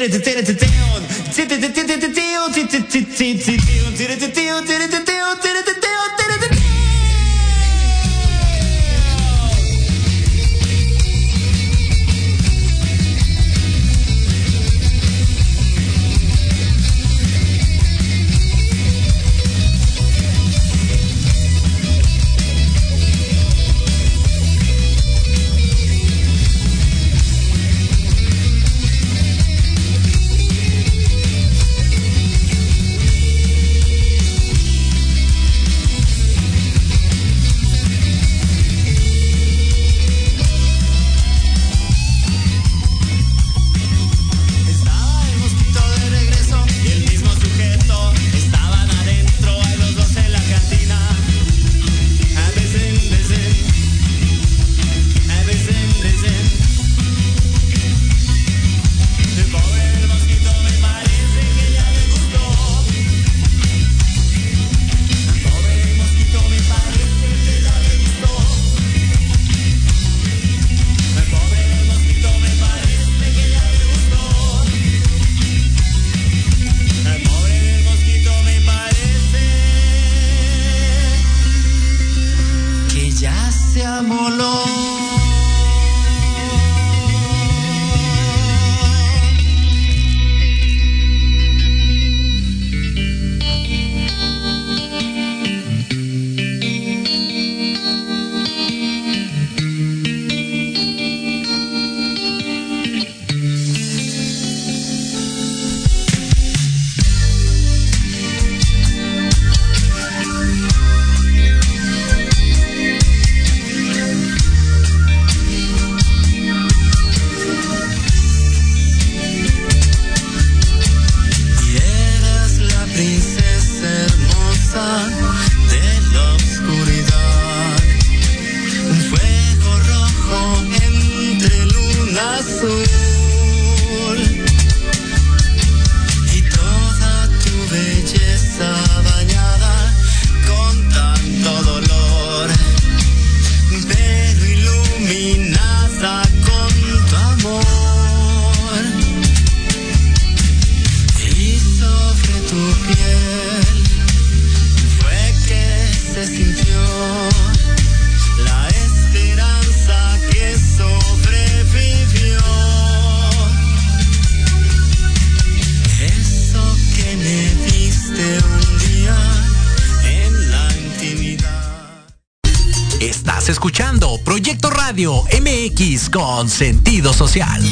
minute to think con sentido social.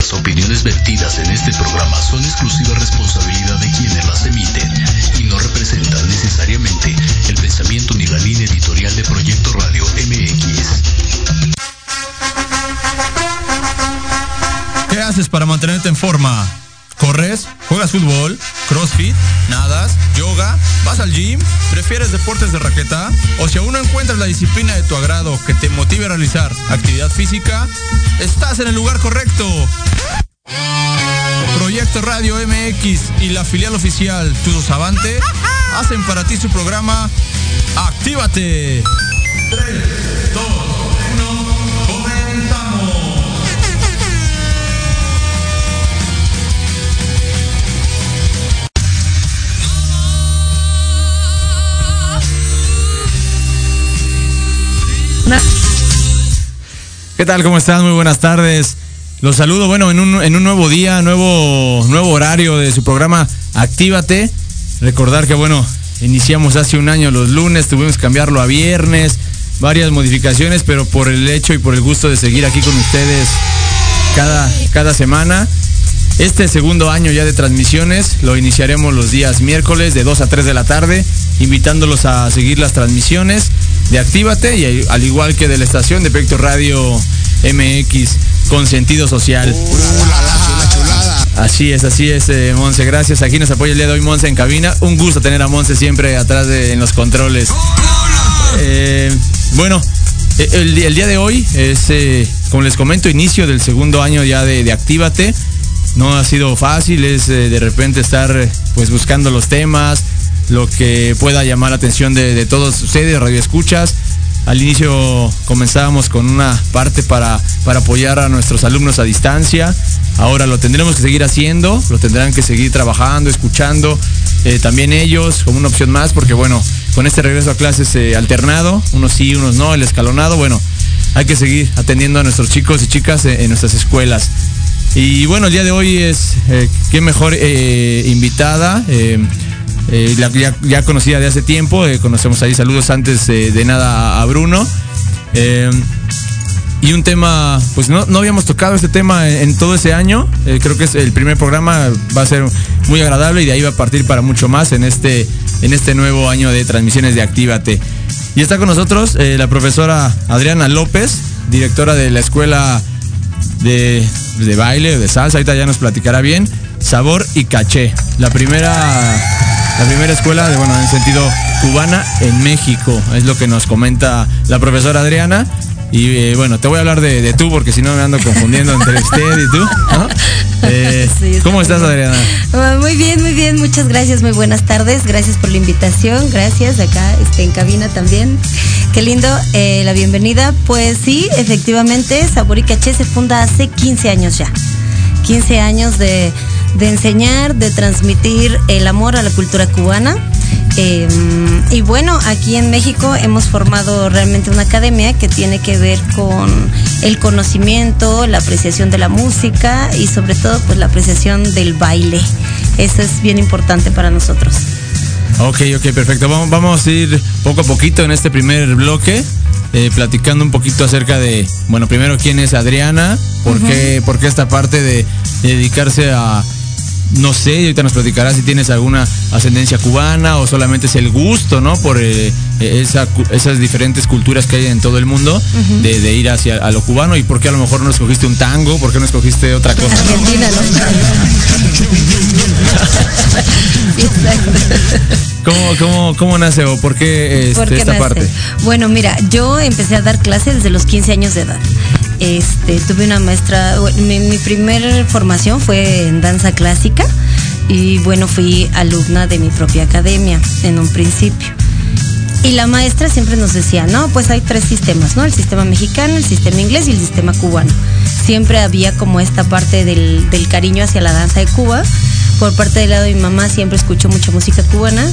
Las opiniones vertidas en este programa son exclusiva responsabilidad de quienes las emiten y no representan necesariamente el pensamiento ni la línea editorial de Proyecto Radio MX. ¿Qué haces para mantenerte en forma? ¿Corres? ¿Juegas fútbol? ¿Crossfit? ¿Nadas? ¿Yoga? ¿Vas al gym? ¿Prefieres deportes de raqueta? O si aún no encuentras la disciplina de tu agrado que te motive a realizar actividad física, estás en el lugar correcto. Proyecto Radio MX y la filial oficial Tudos Avante hacen para ti su programa Actívate. ¿Qué tal? ¿Cómo están? Muy buenas tardes. Los saludo, bueno, en un, en un nuevo día, nuevo, nuevo horario de su programa Actívate. Recordar que, bueno, iniciamos hace un año los lunes, tuvimos que cambiarlo a viernes, varias modificaciones, pero por el hecho y por el gusto de seguir aquí con ustedes cada, cada semana. Este segundo año ya de transmisiones lo iniciaremos los días miércoles de 2 a 3 de la tarde, invitándolos a seguir las transmisiones de Actívate y al igual que de la estación de Proyecto Radio MX con sentido social. Uh, así es, así es, eh, Monse. Gracias. Aquí nos apoya el día de hoy Monse en cabina. Un gusto tener a Monse siempre atrás de, en los controles. Eh, bueno, eh, el, día de hoy es, como les comento, inicio del segundo año ya de, de Actívate. No ha sido fácil, es de repente estar pues buscando los temas, lo que pueda llamar la atención de, todos ustedes, radioescuchas. al inicio comenzábamos con una parte para, para apoyar a nuestros alumnos a distancia. Ahora lo tendremos que seguir haciendo, lo tendrán que seguir trabajando, escuchando. Eh, también ellos como una opción más, porque bueno, con este regreso a clases eh, alternado, unos sí, unos no, el escalonado, bueno, hay que seguir atendiendo a nuestros chicos y chicas en, nuestras escuelas. Y bueno, el día de hoy es, eh, qué mejor invitada. ya, conocida de hace tiempo, conocemos ahí saludos antes de nada a, Bruno. y un tema, pues no, no, habíamos tocado este tema en, todo ese año. creo que es el primer programa, va a ser muy agradable y de ahí va a partir para mucho más en este, en este nuevo año de transmisiones de Actívate. Y está con nosotros eh, la profesora Adriana López, directora de la escuela de, de baile, de salsa, ahorita ya nos platicará bien, Sabor y Caché. La primera, la primera escuela, de, bueno, en sentido cubana en México, es lo que nos comenta la profesora Adriana. Y eh, bueno, te voy a hablar de, tú porque si no me ando confundiendo entre usted y tú. Eh, ¿Cómo estás, Adriana? Ah, muy bien, muy bien. Muchas gracias. Muy buenas tardes. Gracias por la invitación. Gracias. Acá este, en cabina también. Qué lindo eh, la bienvenida. Pues sí, efectivamente, Sabor y Caché se funda hace 15 años ya. 15 años de, de enseñar, de transmitir el amor a la cultura cubana Em, y bueno, aquí en México hemos formado realmente una academia que tiene que ver con el conocimiento, la apreciación de la música y sobre todo pues la apreciación del baile. Eso es bien importante para nosotros. Ok, ok, perfecto. Vamos, vamos a ir poco a poquito en este primer bloque. Eh, platicando un poquito acerca de, bueno, primero quién es Adriana, por, qué, por qué esta parte de dedicarse a, no sé, ahorita nos platicarás si tienes alguna ascendencia cubana o solamente es el gusto, ¿no? Por eh, esas diferentes culturas que hay en todo el mundo de, ir hacia a lo cubano y por qué a lo mejor no escogiste un tango, por qué no escogiste otra cosa. Argentina, ¿no? ¿Cómo, cómo, nace o por qué, este, esta parte? Bueno, mira, yo empecé a dar clases desde los 15 años de edad. Este, tuve una maestra, mi, mi primera formación fue en danza clásica y bueno, fui alumna de mi propia academia en un principio. Y la maestra siempre nos decía, no, pues hay tres sistemas, ¿no? El sistema mexicano, el sistema inglés y el sistema cubano. Siempre había como esta parte del, del cariño hacia la danza de Cuba. Por parte del lado de mi mamá siempre escucho mucha música cubana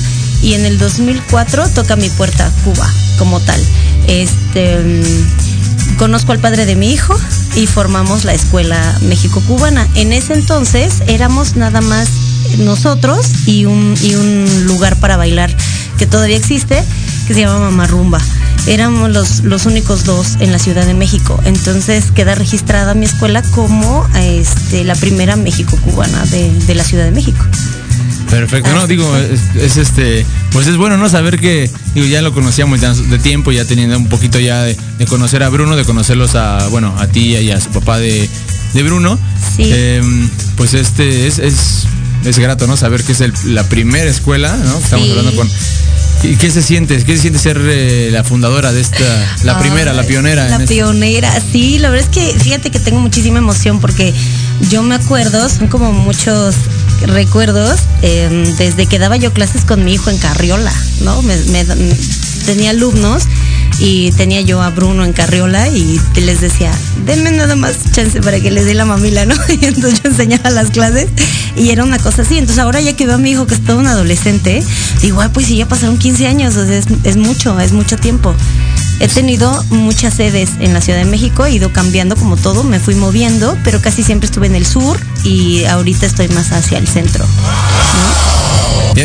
y en el 2004 toca mi puerta Cuba como tal. Este conozco al padre de mi hijo y formamos la escuela México-Cubana. En ese entonces éramos nada más nosotros y un, un lugar para bailar que todavía existe, que se llama Mamarrumba. Éramos los, los únicos dos en la Ciudad de México. Entonces queda registrada mi escuela como este, la primera México-Cubana de, de la Ciudad de México. Perfecto, no, digo, es, este, pues es bueno, ¿no? Saber que, digo, ya lo conocíamos ya de tiempo, ya teniendo un poquito ya de, conocer a Bruno, de conocerlos a, bueno, a ti y a su papá de, Bruno. Sí. Em, pues este, es, es, es, grato, ¿no? Saber que es la primera escuela, ¿no? Estamos hablando con ¿Y qué se siente? ¿Qué se siente ser eh, la fundadora de esta, la primera, la pionera? La este? pionera, sí, la verdad es que fíjate que tengo muchísima emoción porque yo me acuerdo, son como muchos recuerdos em, desde que daba yo clases con mi hijo en Carriola, ¿no? tenía alumnos y tenía yo a Bruno en Carriola y les decía, denme nada más chance para que les dé la mamila, ¿no? Y entonces yo enseñaba las clases y era una cosa así. Entonces ahora ya que veo a mi hijo que es todo un adolescente, digo, pues sí, ya pasaron 15 años, es, es mucho, es mucho tiempo. He tenido muchas sedes en la Ciudad de México, he ido cambiando como todo, me fui moviendo, pero casi siempre estuve en el sur y ahorita estoy más hacia el centro.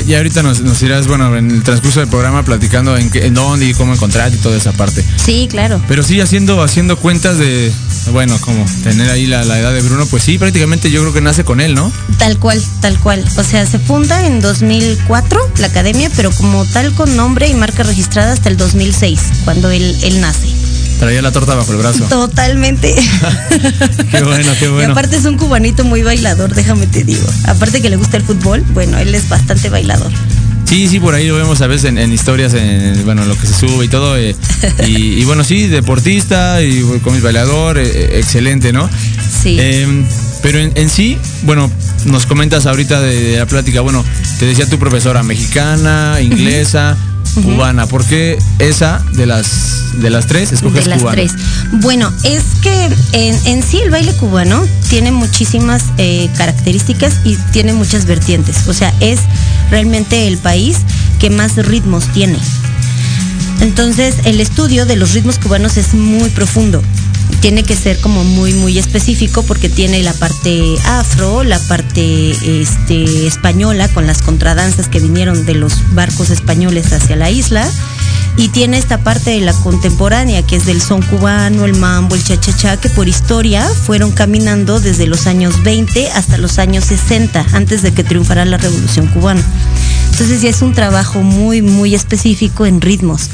Y, ahorita nos, irás, bueno, en el transcurso del programa platicando en, qué, en dónde y cómo encontrar y toda esa parte. Sí, claro. Pero sí, haciendo, haciendo cuentas de, bueno, como tener ahí la, edad de Bruno, pues sí, prácticamente yo creo que nace con él, ¿no? Tal cual, tal cual. O sea, se funda en 2004 la academia, pero como tal con nombre y marca registrada hasta el 2006, cuando él, él nace. Traía la torta bajo el brazo. Totalmente. qué bueno, qué bueno. Y aparte es un cubanito muy bailador, déjame te digo. Aparte que le gusta el fútbol, bueno, él es bastante bailador. Sí, sí, por ahí lo vemos a veces en, historias, en bueno, lo que se sube y todo. Eh, y, bueno, sí, deportista y con bailador, eh, eh, excelente, ¿no? Sí. Em, pero en, sí, bueno, nos comentas ahorita de, la plática, bueno, te decía tu profesora mexicana, inglesa, cubana. ¿Por qué esa de las de las tres escoges de las cubana? tres. Bueno, es que en, en sí el baile cubano tiene muchísimas eh, características y tiene muchas vertientes. O sea, es realmente el país que más ritmos tiene. Entonces, el estudio de los ritmos cubanos es muy profundo. Tiene que ser como muy, muy específico porque tiene la parte afro, la parte este, española con las contradanzas que vinieron de los barcos españoles hacia la isla. Y tiene esta parte de la contemporánea, que es del son cubano, el mambo, el cha-cha-cha, que por historia fueron caminando desde los años 20 hasta los años 60, antes de que triunfara la revolución cubana. Entonces ya es un trabajo muy, muy específico en ritmos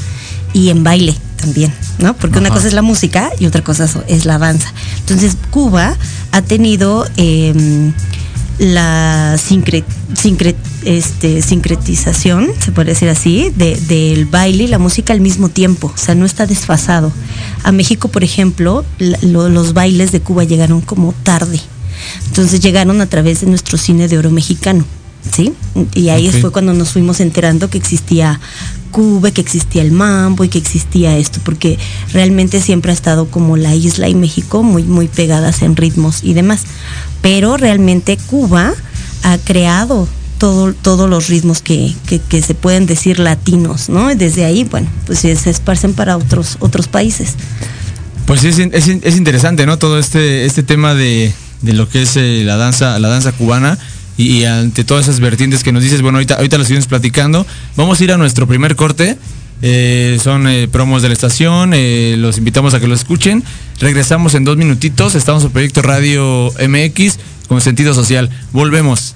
y en baile también, ¿no? Porque una cosa es la música y otra cosa es- la danza. Entonces Cuba ha tenido eh, la sincre- sincre- este, sincretización, se puede decir así, de- del baile y la música al mismo tiempo, o sea, no está desfasado. A México, por ejemplo, lo- los bailes de Cuba llegaron como tarde. Entonces llegaron a través de nuestro cine de oro mexicano, ¿sí? Y ahí fue cuando nos fuimos enterando que existía Cuba, que existía el mambo y que existía esto, porque realmente siempre ha estado como la isla y México muy, muy pegadas en ritmos y demás. Pero realmente Cuba ha creado todo, todos los ritmos que, que- que se pueden decir latinos, ¿no? Y desde ahí, bueno, pues se se esparcen para otros, otros países. Pues es, es, es interesante, ¿no? Todo este, este tema de, de lo que es eh, la danza, la danza cubana. Y, ante todas esas vertientes que nos dices, bueno, ahorita, ahorita las seguimos platicando. Vamos a ir a nuestro primer corte. Eh, son eh, promos de la estación. eh, los invitamos a que lo escuchen. Regresamos en dos minutitos. Estamos en Proyecto Radio MX con sentido social. Volvemos.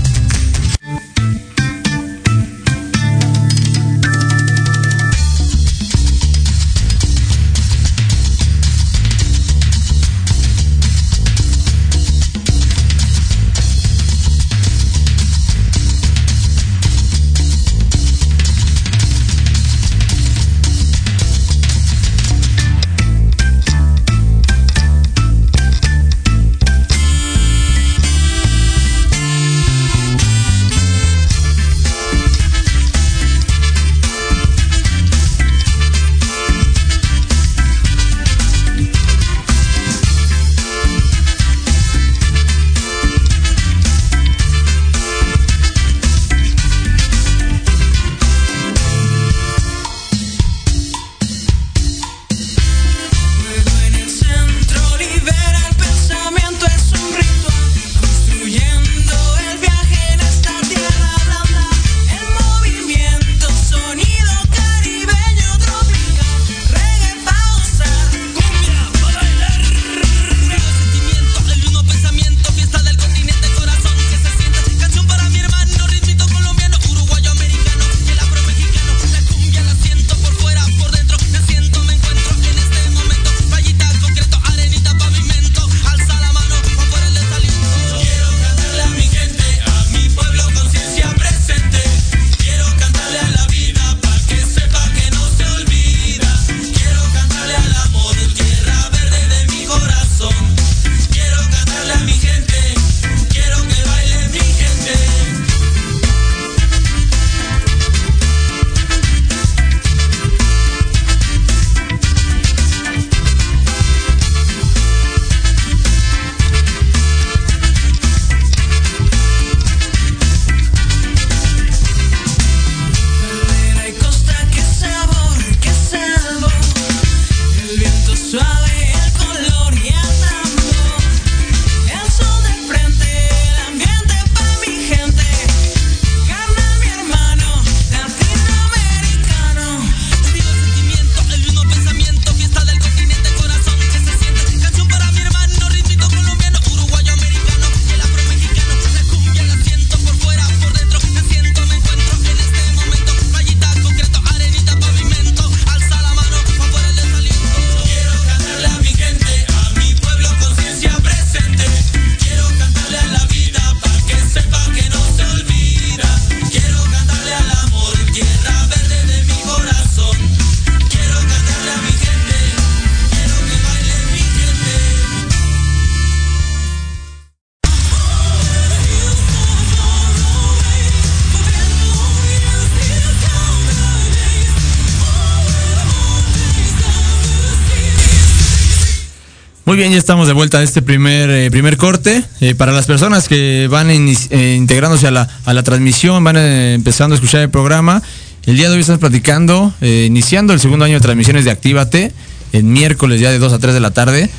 Estamos de vuelta a este primer, eh, primer corte. Eh, para las personas que van eh, integrándose a la, a la transmisión, van empezando a escuchar el programa, el día de hoy estamos platicando, iniciando el segundo año de transmisiones de Actívate, el miércoles ya de 2 a 3 de la tarde.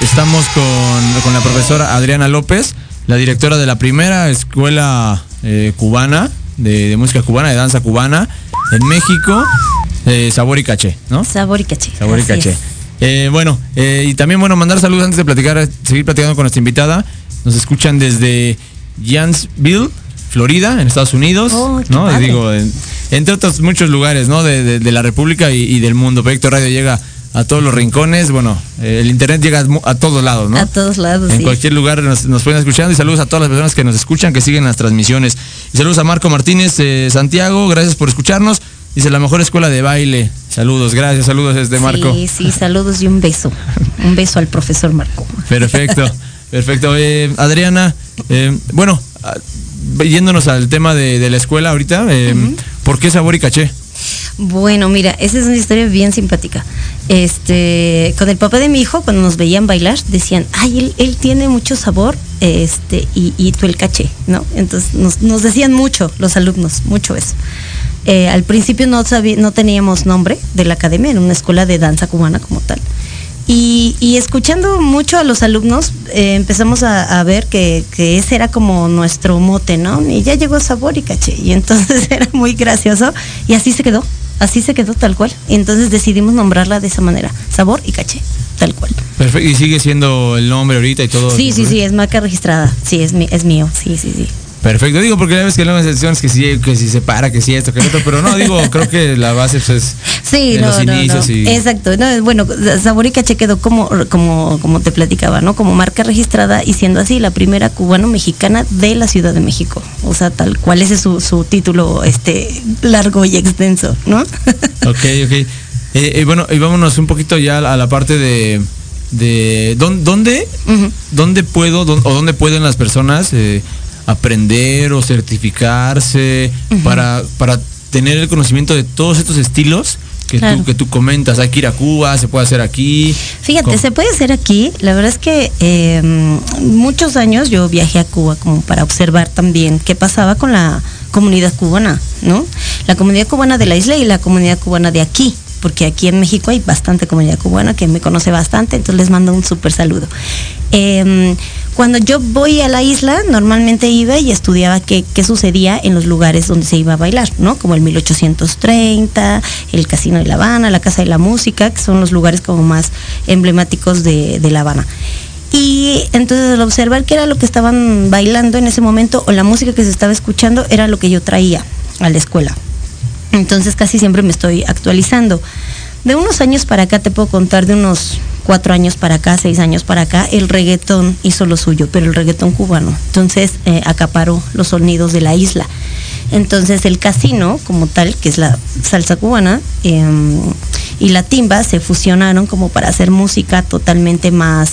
estamos con, la profesora Adriana López, la directora de la primera escuela cubana, de, música cubana, de danza cubana, en México, Sabor y Caché, ¿no? Sabor y Caché. Sabor y Caché. Eh, bueno, eh, y también, bueno, mandar saludos antes de platicar, seguir platicando con nuestra invitada. Nos escuchan desde Jansville, Florida, en Estados Unidos, oh, ¿no? Digo, entre otros muchos lugares, ¿no? De, la República y, del mundo. Proyecto Radio llega a todos los rincones. Bueno, eh, el internet llega a, todos lados, ¿no? A todos lados. En cualquier lugar nos, pueden escuchar. Y saludos a todas las personas que nos escuchan, que siguen las transmisiones. Y saludos a Marco Martínez Santiago, gracias por escucharnos. Dice la mejor escuela de baile. Saludos, gracias, saludos desde Marco. Sí, sí, saludos y un beso. Un beso al profesor Marco. Perfecto, perfecto. Eh, Adriana, eh, bueno, ah, yéndonos al tema de, la escuela ahorita, eh, ¿por qué sabor y caché? Bueno, mira, esa es una historia bien simpática. Este, con el papá de mi hijo, cuando nos veían bailar, decían, ay, él, tiene mucho sabor, este, y, tú el caché, ¿no? Entonces nos, nos decían mucho los alumnos, mucho eso. Eh, al principio no, no teníamos nombre de la academia, era una escuela de danza cubana como tal. Y, escuchando mucho a los alumnos, eh, empezamos a, ver que, ese era como nuestro mote, ¿no? Y ya llegó sabor y caché. Y entonces era muy gracioso. Y así se quedó, así se quedó tal cual. Y entonces decidimos nombrarla de esa manera, sabor y caché, tal cual. Perfecto. ¿Y sigue siendo el nombre ahorita y todo? Sí, sí, sí, es marca registrada. Sí, es, es mío, sí, sí, sí. Perfecto, digo porque ya ves que no excepciones que si, que si se para, que si esto, que otro, pero no, digo, creo que la base pues, es sí, no, los inicios Exacto, no, bueno, Sabor y Caché quedó como, como, como te platicaba, ¿no? Como marca registrada y siendo así la primera cubano-mexicana de la Ciudad de México. O sea, tal cual ese es su, su título este largo y extenso, ¿no? ok, ok. Eh, eh, bueno, y vámonos un poquito ya a la parte de, de ¿dónde, dónde puedo o dónde pueden las personas eh, aprender o certificarse para, para tener el conocimiento de todos estos estilos que, tú, que tú comentas, hay que ir a Cuba, se puede hacer aquí. Fíjate, se puede hacer aquí. La verdad es que em, muchos años yo viajé a Cuba como para observar también qué pasaba con la comunidad cubana, ¿no? La comunidad cubana de la isla y la comunidad cubana de aquí porque aquí en México hay bastante comunidad cubana que me conoce bastante, entonces les mando un súper saludo. Em, cuando yo voy a la isla, normalmente iba y estudiaba qué, sucedía en los lugares donde se iba a bailar, ¿no? Como el 1830, el Casino de La Habana, la Casa de la Música, que son los lugares como más emblemáticos de, de La Habana. Y entonces al observar qué era lo que estaban bailando en ese momento o la música que se estaba escuchando era lo que yo traía a la escuela. Entonces casi siempre me estoy actualizando. De unos años para acá, te puedo contar de unos cuatro años para acá, seis años para acá, el reggaetón hizo lo suyo, pero el reggaetón cubano. Entonces eh, acaparó los sonidos de la isla. Entonces el casino, como tal, que es la salsa cubana, em, y la timba se fusionaron como para hacer música totalmente más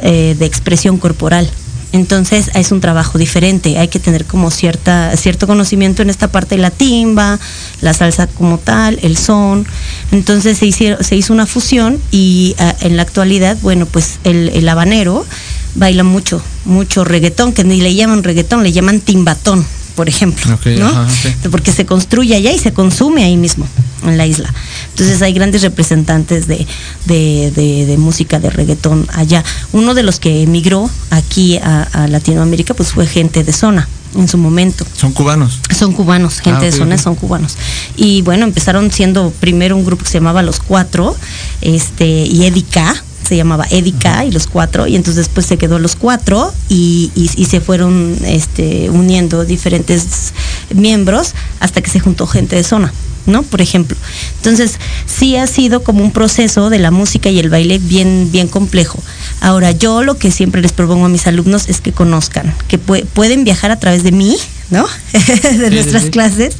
eh, de expresión corporal. Entonces es un trabajo diferente, hay que tener como cierta, cierto conocimiento en esta parte de la timba, la salsa como tal, el son. Entonces se, hicieron, se hizo una fusión y ah, en la actualidad, bueno, pues el, habanero baila mucho, mucho reggaetón, que ni le llaman reggaetón, le llaman timbatón por ejemplo, ¿no? Porque se construye allá y se consume ahí mismo, en la isla. Entonces hay grandes representantes de, de, música de reggaetón allá. Uno de los que emigró aquí a, Latinoamérica, pues fue gente de zona en su momento. ¿Son cubanos? Son cubanos, gente ah, de zona son cubanos. Y bueno, empezaron siendo primero un grupo que se llamaba Los Cuatro, este, y Edica se llamaba Edica y los cuatro, y entonces después se quedó los cuatro y, se fueron este, uniendo diferentes miembros hasta que se juntó gente de zona. ¿no? Por ejemplo. Entonces, sí ha sido como un proceso de la música y el baile bien, bien complejo. Ahora, yo lo que siempre les propongo a mis alumnos es que conozcan, que pueden viajar a través de mí, ¿no? de nuestras clases,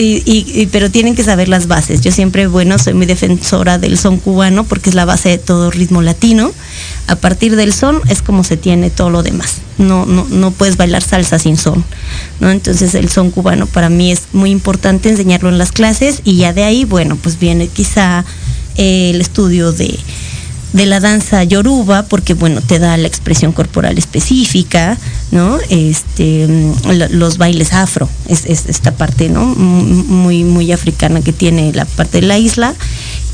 y, pero tienen que saber las bases. Yo siempre, bueno, soy muy defensora del son cubano porque es la base de todo ritmo latino. A partir del son es como se tiene todo lo demás. No, no, no puedes bailar salsa sin son, ¿no? Entonces el son cubano para mí es muy importante enseñarlo en las clases y ya de ahí, bueno, pues viene quizá el estudio de de la danza yoruba, porque bueno, te da la expresión corporal específica, ¿no? Este, los bailes afro, es, esta parte, ¿no? Muy, muy africana que tiene la parte de la isla.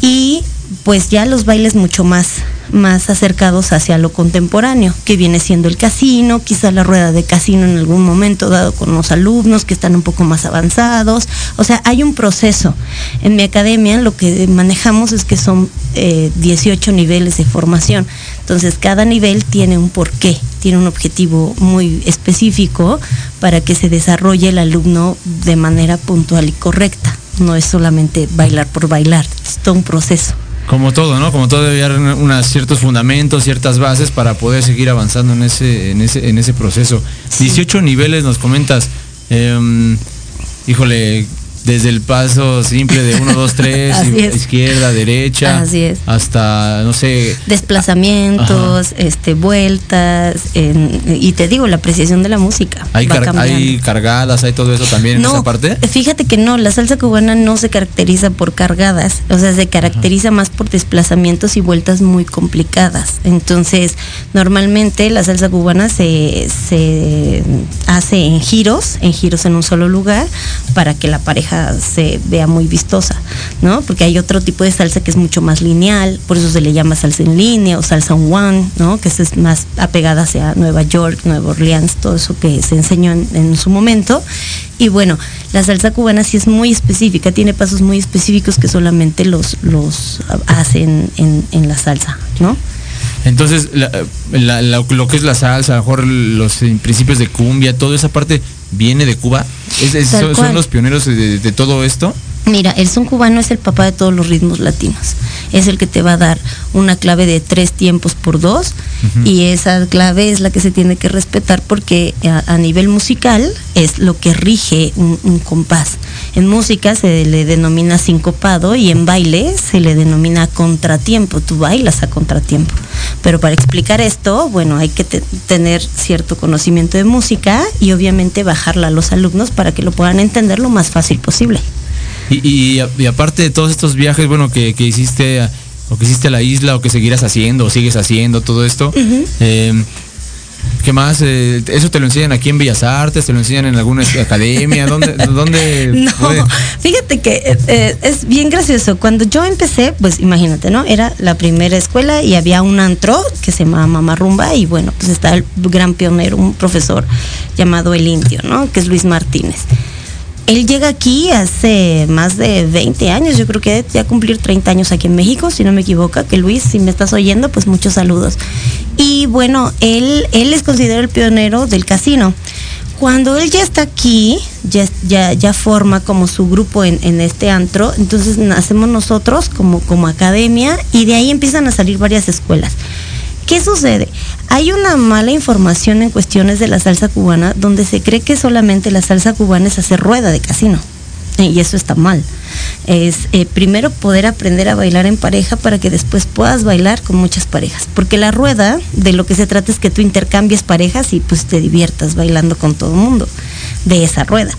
Y pues ya los bailes mucho más, más acercados hacia lo contemporáneo, que viene siendo el casino, quizá la rueda de casino en algún momento dado con los alumnos que están un poco más avanzados. O sea, hay un proceso. En mi academia lo que manejamos es que son 18 eh, niveles de formación. Entonces, cada nivel tiene un porqué, tiene un objetivo muy específico para que se desarrolle el alumno de manera puntual y correcta. No es solamente bailar por bailar, es todo un proceso. Como todo, ¿no? Como todo debe haber unos ciertos fundamentos, ciertas bases para poder seguir avanzando en ese, en ese, en ese proceso. 18 niveles nos comentas. Em, híjole, desde el paso simple de 1, 2, 3, izquierda, derecha, hasta, no sé... Desplazamientos, este, vueltas, y te digo, la apreciación de la música. ¿Hay, ¿Hay cargadas, hay todo eso también en esa parte? Fíjate que no, la salsa cubana no se caracteriza por cargadas, o sea, se caracteriza más por desplazamientos y vueltas muy complicadas. Entonces, normalmente la salsa cubana se, se hace en giros, en giros en un solo lugar, para que la pareja se vea muy vistosa, ¿no? Porque hay otro tipo de salsa que es mucho más lineal, por eso se le llama salsa en línea o salsa on one, ¿no? Que es más apegada hacia Nueva York, Nueva Orleans, todo eso que se enseñó en, su momento. Y bueno, la salsa cubana sí es muy específica, tiene pasos muy específicos que solamente los, los hacen en, la salsa, ¿no? Entonces, lo que es la salsa, a lo mejor los principios de cumbia, toda esa parte viene de Cuba. son, los pioneros de, todo esto. Mira, el son cubano es el papá de todos los ritmos latinos. Es el que te va a dar una clave de tres tiempos por dos y esa clave es la que se tiene que respetar porque a, nivel musical es lo que rige un, compás. En música se le denomina sincopado y en baile se le denomina contratiempo. Tú bailas a contratiempo. Pero para explicar esto, bueno, hay que tener cierto conocimiento de música y obviamente bajarla a los alumnos para que lo puedan entender lo más fácil posible. Y, aparte de todos estos viajes, bueno, que, hiciste o que hiciste a la isla o que seguirás haciendo o sigues haciendo todo esto, em, ¿Qué más? Eh, ¿Eso te lo enseñan aquí en Bellas Artes? ¿Te lo enseñan en alguna academia? ¿Dónde? dónde no, fíjate que eh, eh, es bien gracioso. Cuando yo empecé, pues imagínate, ¿no? Era la primera escuela y había un antro que se llamaba Mamá Rumba y bueno, pues está el gran pionero, un profesor llamado El Indio, ¿no? Que es Luis Martínez él llega aquí hace más de 20 años, yo creo que ya cumplir 30 años aquí en México, si no me equivoco, que Luis, si me estás oyendo, pues muchos saludos. Y bueno, él, él es considerado el pionero del casino. Cuando él ya está aquí, ya, ya, forma como su grupo en, en, este antro, entonces nacemos nosotros como, como academia y de ahí empiezan a salir varias escuelas. ¿Qué sucede? Hay una mala información en cuestiones de la salsa cubana donde se cree que solamente la salsa cubana es hacer rueda de casino. Y eso está mal. Es eh, primero poder aprender a bailar en pareja para que después puedas bailar con muchas parejas. Porque la rueda de lo que se trata es que tú intercambies parejas y pues te diviertas bailando con todo el mundo de esa rueda.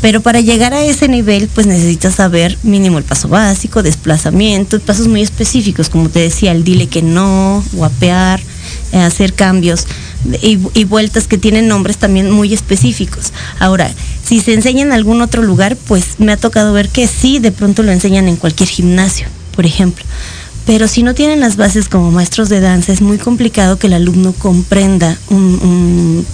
Pero para llegar a ese nivel, pues necesitas saber mínimo el paso básico, desplazamiento, pasos muy específicos, como te decía, el dile que no, guapear, eh, hacer cambios y, y, vueltas que tienen nombres también muy específicos. Ahora, si se enseña en algún otro lugar, pues me ha tocado ver que sí, de pronto lo enseñan en cualquier gimnasio, por ejemplo. Pero si no tienen las bases como maestros de danza, es muy complicado que el alumno comprenda,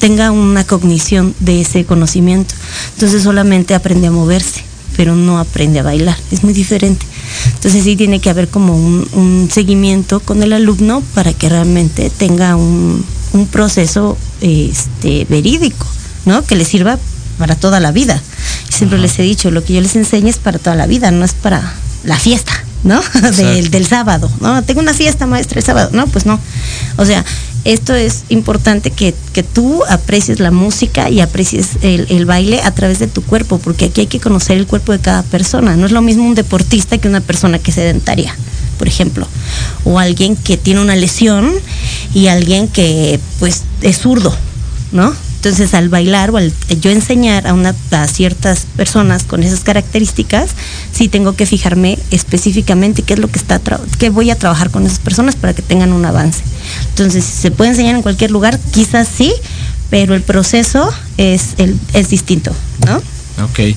tenga una cognición de ese conocimiento. Entonces solamente aprende a moverse, pero no aprende a bailar. Es muy diferente. Entonces sí tiene que haber como un, seguimiento con el alumno para que realmente tenga un, proceso este, verídico, ¿no? Que le sirva para toda la vida. Siempre les he dicho, lo que yo les enseño es para toda la vida, no es para la fiesta. ¿No? del, del, sábado, ¿no? Tengo una fiesta maestra el sábado, no, pues no. O sea, esto es importante que, tú aprecies la música y aprecies el, baile a través de tu cuerpo, porque aquí hay que conocer el cuerpo de cada persona. No es lo mismo un deportista que una persona que es sedentaria, por ejemplo, o alguien que tiene una lesión y alguien que pues es zurdo, ¿no? Entonces, al bailar o al yo enseñar a, una, a ciertas personas con esas características, sí tengo que fijarme específicamente qué es lo que está, qué voy a trabajar con esas personas para que tengan un avance. Entonces, se puede enseñar en cualquier lugar, quizás sí, pero el proceso es, el, es distinto, ¿no? Ok,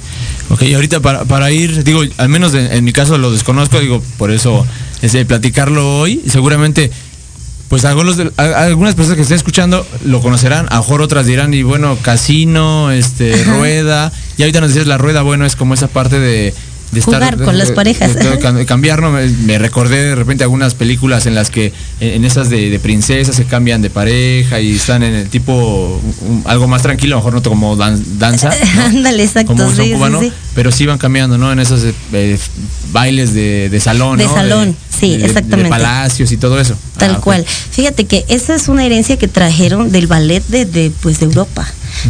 ok, ahorita para, para ir, digo, al menos en, mi caso lo desconozco, digo, por eso es de platicarlo hoy, seguramente pues algunos algunas personas que estén escuchando lo conocerán, a lo mejor otras dirán, y bueno, casino, este, rueda, y ahorita nos dices la rueda, bueno, es como esa parte de, de Jugar con las parejas. De, cambiar, ¿no? Me, recordé de repente algunas películas en las que en, esas de, princesas se cambian de pareja y están en el tipo algo más tranquilo, a lo mejor no como danza. Ándale, exacto. Como sí, cubano, pero sí van cambiando, ¿no? En esos eh, bailes de, salón. De salón, sí, exactamente. De palacios y todo eso. Tal ah, cual. Fíjate que esa es una herencia que trajeron del ballet de, pues, de Europa.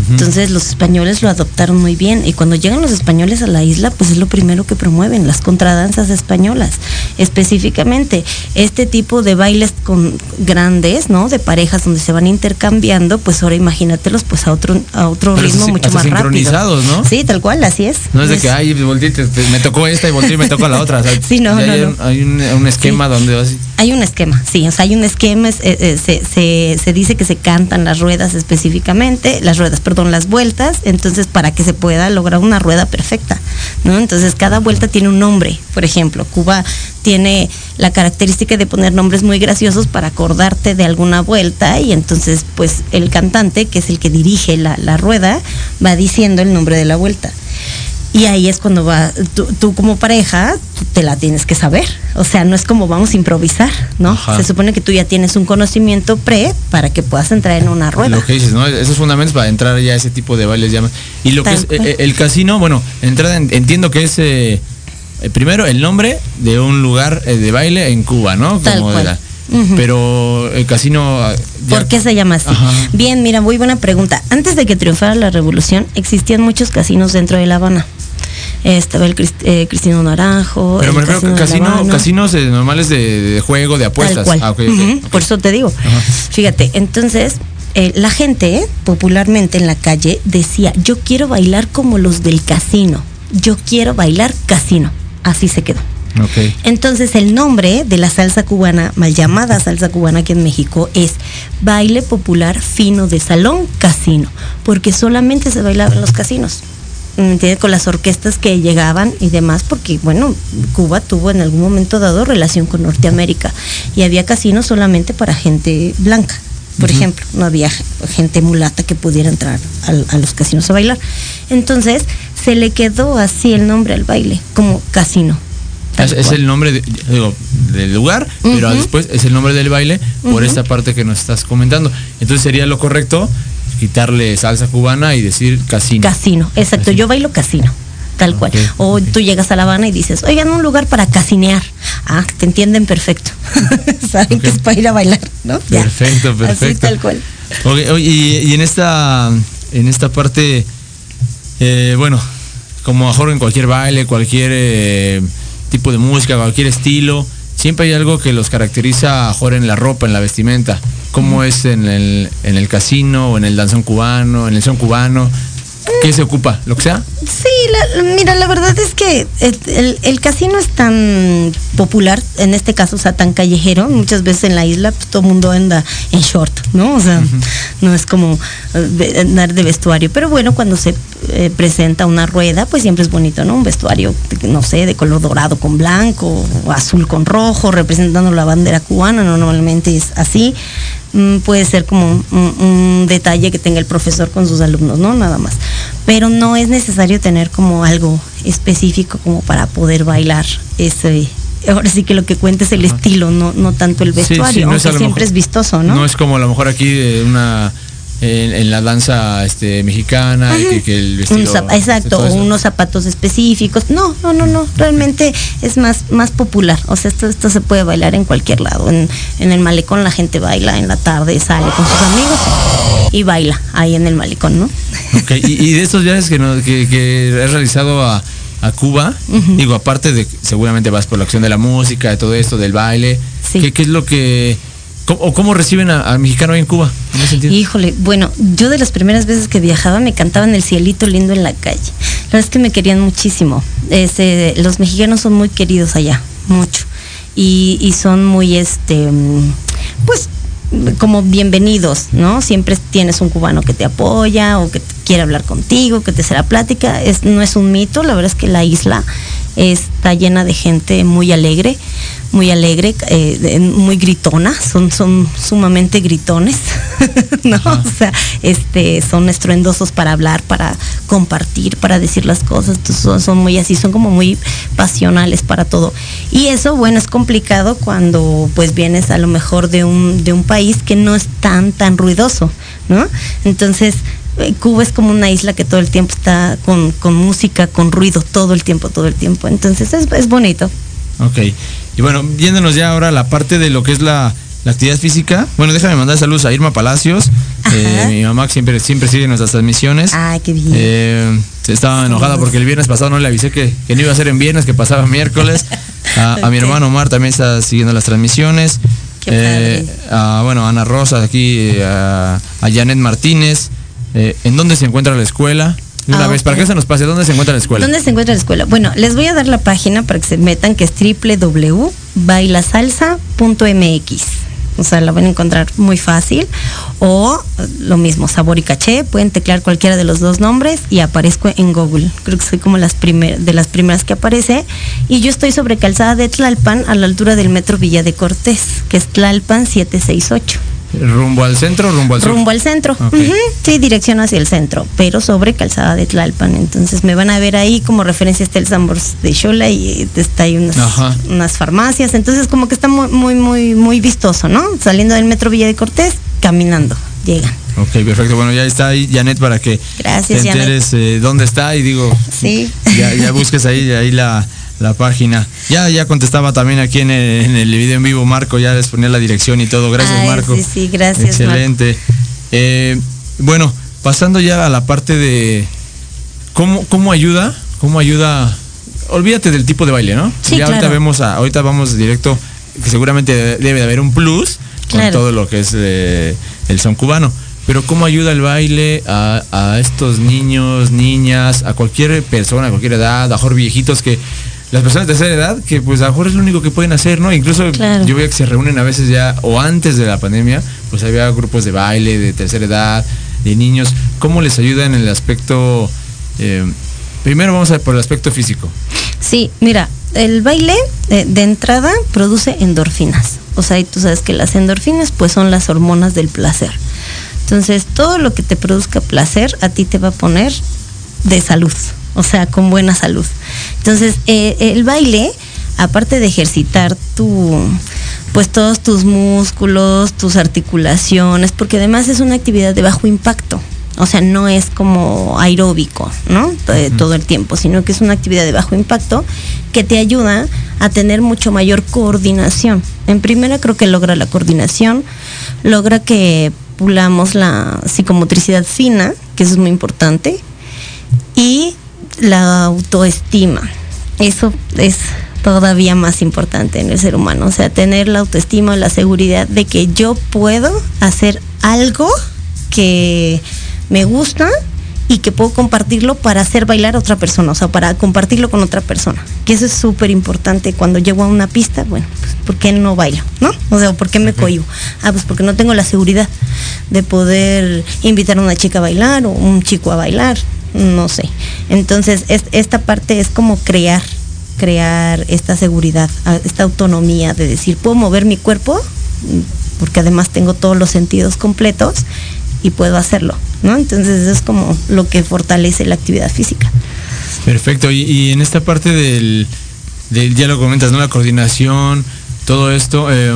Entonces los españoles lo adoptaron muy bien y cuando llegan los españoles a la isla, pues es lo primero que promueven, las contradanzas españolas. Específicamente, este tipo de bailes con grandes, ¿no? De parejas donde se van intercambiando, pues ahora imagínatelos pues a otro a otro ritmo mucho más sincronizados, ¿no? Sí, tal cual, así es. No es de que, ay, me tocó esta y volteé y me tocó la otra. sí, no, no, hay, Un, hay un, esquema donde Hay un esquema, sí, o sea, hay un esquema, eh, eh, se, se, se dice que se cantan las ruedas específicamente, las ruedas perdón, las vueltas, entonces para que se pueda lograr una rueda perfecta, ¿no? Entonces cada vuelta tiene un nombre, por ejemplo, Cuba tiene la característica de poner nombres muy graciosos para acordarte de alguna vuelta y entonces pues el cantante, que es el que dirige la, la rueda, va diciendo el nombre de la vuelta. Y ahí es cuando va, tú, como pareja te la tienes que saber. O sea, no es como vamos a improvisar, ¿no? Se supone que tú ya tienes un conocimiento pre para que puedas entrar en una rueda. Lo que dices, ¿no? Esos fundamentos para entrar ya a ese tipo de bailes. Ya. Y lo que es eh, el casino, bueno, entrada, entiendo que es eh, eh, primero el nombre de un lugar de baile en Cuba, ¿no? Como Pero el casino... ¿Por qué se llama así? Bien, mira, muy buena pregunta. Antes de que triunfara la revolución, existían muchos casinos dentro de La Habana estaba el eh, Cristino Naranjo. Pero me casino, casinos eh, normales de, juego, de apuestas. Ah, Por eso te digo. Fíjate, entonces eh, la gente popularmente en la calle decía, yo quiero bailar como los del casino, yo quiero bailar casino. Así se quedó. Entonces el nombre de la salsa cubana, mal llamada salsa cubana aquí en México, es baile popular fino de salón casino, porque solamente se bailaba en los casinos. Con las orquestas que llegaban y demás, porque bueno, Cuba tuvo en algún momento dado relación con Norteamérica y había casinos solamente para gente blanca. Por ejemplo, no había gente mulata que pudiera entrar a, los casinos a bailar. Entonces, se le quedó así el nombre al baile, como casino. Es, el nombre del lugar, pero después es el nombre del baile por esta parte que nos estás comentando. Entonces sería lo correcto quitarle salsa cubana y decir casino. Casino, exacto. Yo bailo casino, tal cual. O tú llegas a La Habana y dices, oigan, un lugar para casinear. Ah, te entienden perfecto. Saben que es para ir a bailar, ¿no? Perfecto, perfecto. Así tal cual. y, en esta, en esta parte, eh, bueno, como mejor en cualquier baile, cualquier eh, tipo de música, cualquier estilo, siempre hay algo que los caracteriza mejor en la ropa, en la vestimenta. ¿Cómo es en el, en el casino o en el danzón cubano, en el son cubano? ¿Qué se ocupa? ¿Lo que sea? Sí, mira, la verdad es que el, casino es tan popular, en este caso, o sea, tan callejero. Muchas veces en la isla pues, todo el mundo anda en short, ¿no? O sea, no es como eh, andar de vestuario. Pero bueno, cuando se eh, presenta una rueda, pues siempre es bonito, ¿no? Un vestuario, no sé, de color dorado con blanco, o azul con rojo, representando la bandera cubana, normalmente es así. Mm, puede ser como un, detalle que tenga el profesor con sus alumnos, ¿no? Nada más. Pero no es necesario tener como algo específico como para poder bailar ese, ahora sí que lo que cuenta es el estilo, no, no tanto el vestuario, aunque siempre es vistoso, ¿no? No es como a lo mejor aquí una en, la danza este, mexicana, que, el vestido, exacto, unos zapatos específicos. No, no, no, no, realmente es más, más popular. O sea, esto, esto se puede bailar en cualquier lado. En, el malecón la gente baila, en la tarde sale con sus amigos y baila ahí en el malecón, ¿no? y, de estos viajes que, no, que, que has realizado a, Cuba, digo, aparte de seguramente vas por la acción de la música, de todo esto, del baile, ¿qué, ¿qué, es lo que ¿O cómo reciben a, mexicano ahí en Cuba? En? Híjole, bueno, yo de las primeras veces que viajaba me cantaban el cielito lindo en la calle. La verdad es que me querían muchísimo. Este, los mexicanos son muy queridos allá, mucho. Y, y son muy, este, pues como bienvenidos, ¿no? Siempre tienes un cubano que te apoya o que quiere hablar contigo, que te será plática. Es, no es un mito, la verdad es que la isla está llena de gente muy alegre, muy alegre, eh, muy gritona, son, son sumamente gritones, ¿no? O sea, este, son estruendosos para hablar, para compartir, para decir las cosas, son, son muy así, son como muy pasionales para todo. Y eso, bueno, es complicado cuando pues vienes a lo mejor de un, de un país que no es tan, tan ruidoso, ¿no? Entonces, Cuba es como una isla que todo el tiempo está con, música, con ruido, todo el tiempo, todo el tiempo. Entonces es, es bonito. Ok. Y bueno, viéndonos ya ahora la parte de lo que es la, actividad física. Bueno, déjame mandar saludos a Irma Palacios. Eh, mi mamá siempre, siempre sigue nuestras transmisiones. Ah, qué bien. Eh, estaba enojada porque el viernes pasado no le avisé que, no iba a ser en viernes, que pasaba miércoles. A, mi hermano Omar también está siguiendo las transmisiones. Qué a, bueno, Ana Rosa aquí, a, a Janet Martínez. ¿En dónde se encuentra la escuela? una ah, vez, para que se nos pase, ¿dónde se encuentra la escuela? ¿Dónde se encuentra la escuela? Bueno, les voy a dar la página para que se metan, que es www.bailasalsa.mx. O sea, la van a encontrar muy fácil. O lo mismo, Sabor y Caché. Pueden teclear cualquiera de los dos nombres y aparezco en Google. Creo que soy como las de las primeras que aparece. Y yo estoy sobre calzada de Tlalpan a la altura del metro Villa de Cortés, que es Tlalpan 768. ¿Rumbo al centro rumbo al Rumbo al centro. Sí, dirección hacia el centro, pero sobre calzada de Tlalpan. Entonces me van a ver ahí como referencia está el Sambors de Xola y está ahí unas, farmacias. Entonces como que está muy, muy, muy, muy vistoso, ¿no? Saliendo del metro Villa de Cortés, caminando, llegan. Ok, perfecto. Bueno, ya está ahí Janet para que Gracias, te enteres eh, dónde está y digo, sí. ya, ya busques ahí, ahí la, la página. Ya, ya contestaba también aquí en el, video en vivo Marco, ya les ponía la dirección y todo. Gracias Marco. Sí, sí, gracias. Excelente. Eh, bueno, pasando ya a la parte de cómo, cómo ayuda, cómo ayuda. Olvídate del tipo de baile, ¿no? Sí, ya ahorita vemos a, ahorita vamos directo, que seguramente debe de haber un plus con todo lo que es eh, el son cubano. Pero cómo ayuda el baile a, a, estos niños, niñas, a cualquier persona, a cualquier edad, a mejor viejitos que las personas de tercera edad, que pues a lo mejor es lo único que pueden hacer, ¿no? Incluso yo veo que se reúnen a veces ya, o antes de la pandemia, pues había grupos de baile de tercera edad, de niños. ¿Cómo les ayuda en el aspecto... Eh, primero vamos a ver por el aspecto físico. Sí, mira, el baile eh, de entrada produce endorfinas. O sea, y tú sabes que las endorfinas pues son las hormonas del placer. Entonces, todo lo que te produzca placer a ti te va a poner de salud o sea, con buena salud. Entonces, eh, el baile, aparte de ejercitar tu, pues todos tus músculos, tus articulaciones, porque además es una actividad de bajo impacto. O sea, no es como aeróbico, ¿no? Todo el tiempo, sino que es una actividad de bajo impacto que te ayuda a tener mucho mayor coordinación. En primera creo que logra la coordinación, logra que pulamos la psicomotricidad fina, que eso es muy importante, y la autoestima. Eso es todavía más importante en el ser humano. O sea, tener la autoestima, la seguridad de que yo puedo hacer algo que me gusta y que puedo compartirlo para hacer bailar a otra persona, o sea, para compartirlo con otra persona. Que eso es súper importante cuando llego a una pista, bueno, pues ¿por qué no bailo? ¿No? O sea, ¿por qué me cohibo? Ah, pues porque no tengo la seguridad de poder invitar a una chica a bailar o un chico a bailar no sé. Entonces, esta parte es como crear, crear esta seguridad, esta autonomía de decir, puedo mover mi cuerpo, porque además tengo todos los sentidos completos y puedo hacerlo, ¿no? Entonces, es como lo que fortalece la actividad física. Perfecto, y, en esta parte del, del, ya lo comentas, ¿no? La coordinación, todo esto, eh,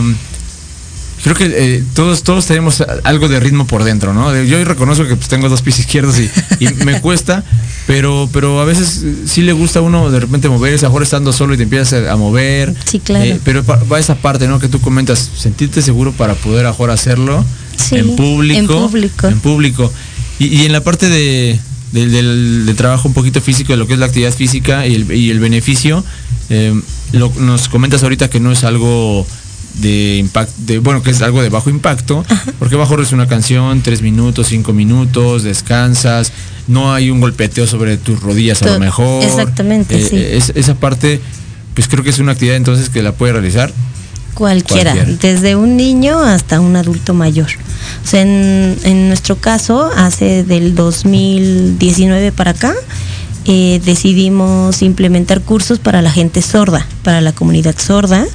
creo que eh, todos todos tenemos algo de ritmo por dentro, ¿no? Yo reconozco que pues, tengo dos pies izquierdos y, me cuesta, pero pero a veces sí le gusta a uno de repente moverse, mejor estando solo y te empiezas a mover. Sí, claro. Eh, pero va esa parte, ¿no? Que tú comentas, sentirte seguro para poder mejor hacerlo en público. En público. En público. Y, en la parte de, del, trabajo un poquito físico, de lo que es la actividad física y el, beneficio, eh, nos comentas ahorita que no es algo de impacto, de, bueno, que es algo de bajo impacto, porque bajo es una canción, tres minutos, cinco minutos, descansas, no hay un golpeteo sobre tus rodillas a lo mejor. Exactamente, eh, sí. esa parte, pues creo que es una actividad entonces que la puede realizar Cualquiera, desde un niño hasta un adulto mayor. O sea, en, en nuestro caso, hace del 2019 para acá, eh, decidimos implementar cursos para la gente sorda, para la comunidad sorda,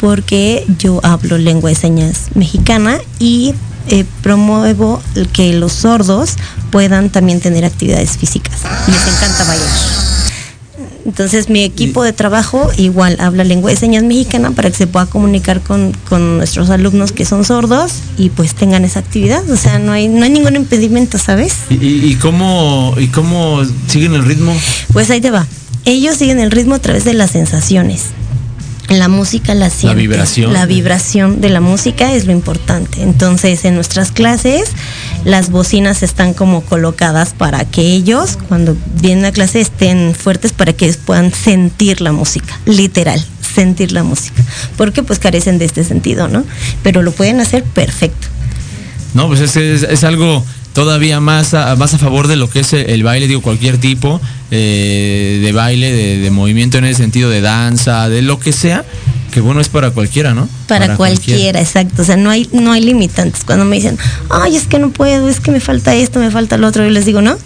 porque yo hablo lengua de señas mexicana y eh, promuevo que los sordos puedan también tener actividades físicas. Les encanta bailar. Entonces mi equipo de trabajo igual habla lengua de señas mexicana para que se pueda comunicar con, nuestros alumnos que son sordos y pues tengan esa actividad. O sea, no hay, no hay ningún impedimento, ¿sabes? ¿Y, cómo, ¿Y cómo siguen el ritmo? Pues ahí te va. Ellos siguen el ritmo a través de las sensaciones. La música la siente. La vibración. La vibración de la música es lo importante. Entonces, en nuestras clases, las bocinas están como colocadas para que ellos, cuando vienen a clase, estén fuertes para que puedan sentir la música, literal, sentir la música. Porque pues carecen de este sentido, ¿no? Pero lo pueden hacer perfecto. No, pues es, es, algo todavía más a, más a favor de lo que es el baile, digo, cualquier tipo eh, de baile, de, de, movimiento en el sentido de danza, de lo que sea, que bueno es para cualquiera, ¿no? Para, cualquiera, exacto. O sea, no hay, no hay limitantes. Cuando me dicen, ay, es que no puedo, es que me falta esto, me falta lo otro, yo les digo, no,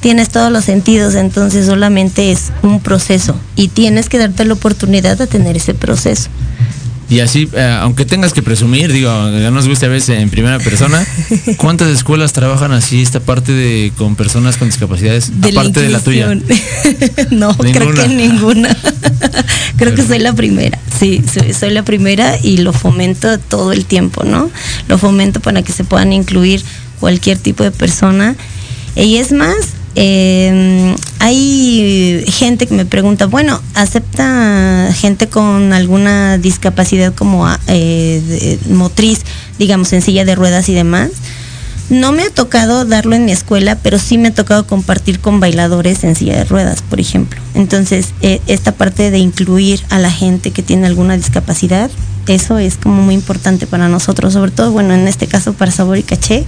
tienes todos los sentidos, entonces solamente es un proceso y tienes que darte la oportunidad de tener ese proceso. Y así, eh, aunque tengas que presumir, digo, nos gusta a veces en primera persona, ¿cuántas escuelas trabajan así esta parte de con personas con discapacidades, aparte de la tuya? no, creo que ninguna. creo que soy la primera. Sí, soy, la primera y lo fomento todo el tiempo, ¿no? Lo fomento para que se puedan incluir cualquier tipo de persona. Y es más, eh, hay gente que me pregunta, bueno, ¿acepta gente con alguna discapacidad como eh, motriz, digamos, en silla de ruedas y demás? No me ha tocado darlo en mi escuela, pero sí me ha tocado compartir con bailadores en silla de ruedas, por ejemplo. Entonces, eh, esta parte de incluir a la gente que tiene alguna discapacidad, eso es como muy importante para nosotros, sobre todo, bueno, en este caso para Sabor y Caché,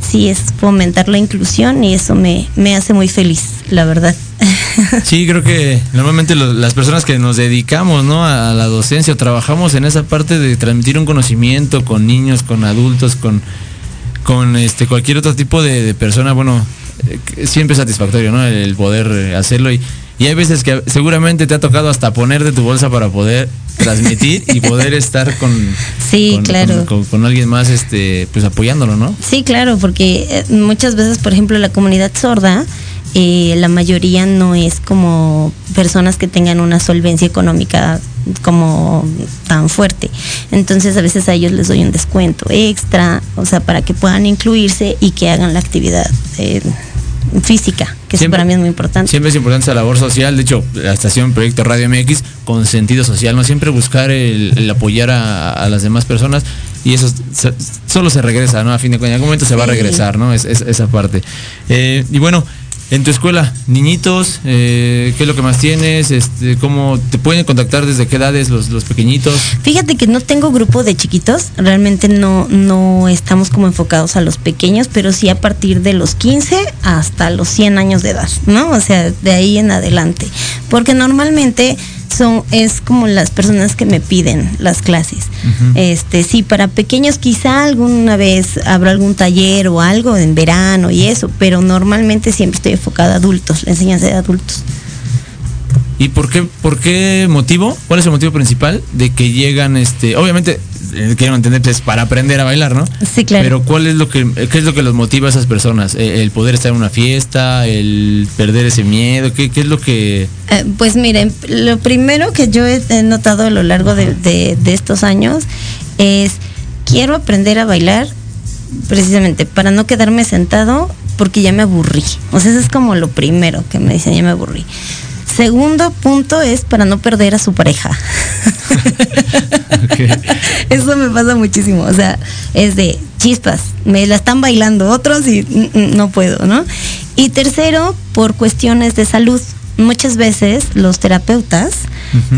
sí es fomentar la inclusión y eso me, me hace muy feliz, la verdad. Sí, creo que normalmente las personas que nos dedicamos ¿no? a, la docencia o trabajamos en esa parte de transmitir un conocimiento con niños, con adultos, con, con este cualquier otro tipo de, persona, bueno, eh, siempre es satisfactorio, ¿no? El poder eh, hacerlo y, y hay veces que seguramente te ha tocado hasta poner de tu bolsa para poder transmitir y poder estar con, sí, claro. Con, alguien más este, pues apoyándolo, ¿no? Sí, claro, porque eh, muchas veces, por ejemplo, la comunidad sorda, eh, la mayoría no es como personas que tengan una solvencia económica como tan fuerte. Entonces a veces a ellos les doy un descuento extra, o sea, para que puedan incluirse y que hagan la actividad. Eh, física, que eso para mí es muy importante. Siempre es importante esa labor social, de hecho, la estación Proyecto Radio MX con sentido social, no siempre buscar el, apoyar a, las demás personas y eso solo se regresa, ¿no? A fin de cuentas, en algún momento se va a regresar, ¿no? Es, esa parte. Eh, y bueno, en tu escuela, niñitos, eh, ¿qué es lo que más tienes? Este, ¿Cómo te pueden contactar desde qué edades los, los, pequeñitos? Fíjate que no tengo grupo de chiquitos, realmente no, no estamos como enfocados a los pequeños, pero sí a partir de los 15 hasta los 100 años de edad, ¿no? O sea, de ahí en adelante. Porque normalmente son es como las personas que me piden las clases. Este, sí, para pequeños quizá alguna vez habrá algún taller o algo en verano y eso, pero normalmente siempre estoy enfocada a adultos, la enseñanza de adultos. ¿Y por qué, por qué motivo? ¿Cuál es el motivo principal de que llegan, este, obviamente, eh, quiero entender, pues, para aprender a bailar, ¿no? Sí, claro. Pero ¿cuál es lo que, qué es lo que los motiva a esas personas? Eh, ¿El poder estar en una fiesta? ¿El perder ese miedo? ¿Qué, es lo que...? Eh, pues miren, lo primero que yo he notado a lo largo de, de estos años es, quiero aprender a bailar precisamente para no quedarme sentado porque ya me aburrí. O sea, eso es como lo primero que me dicen, ya me aburrí. Segundo punto es para no perder a su pareja. Eso me pasa muchísimo. O sea, es de chispas. Me la están bailando otros y no puedo, ¿no? Y tercero, por cuestiones de salud. Muchas veces los terapeutas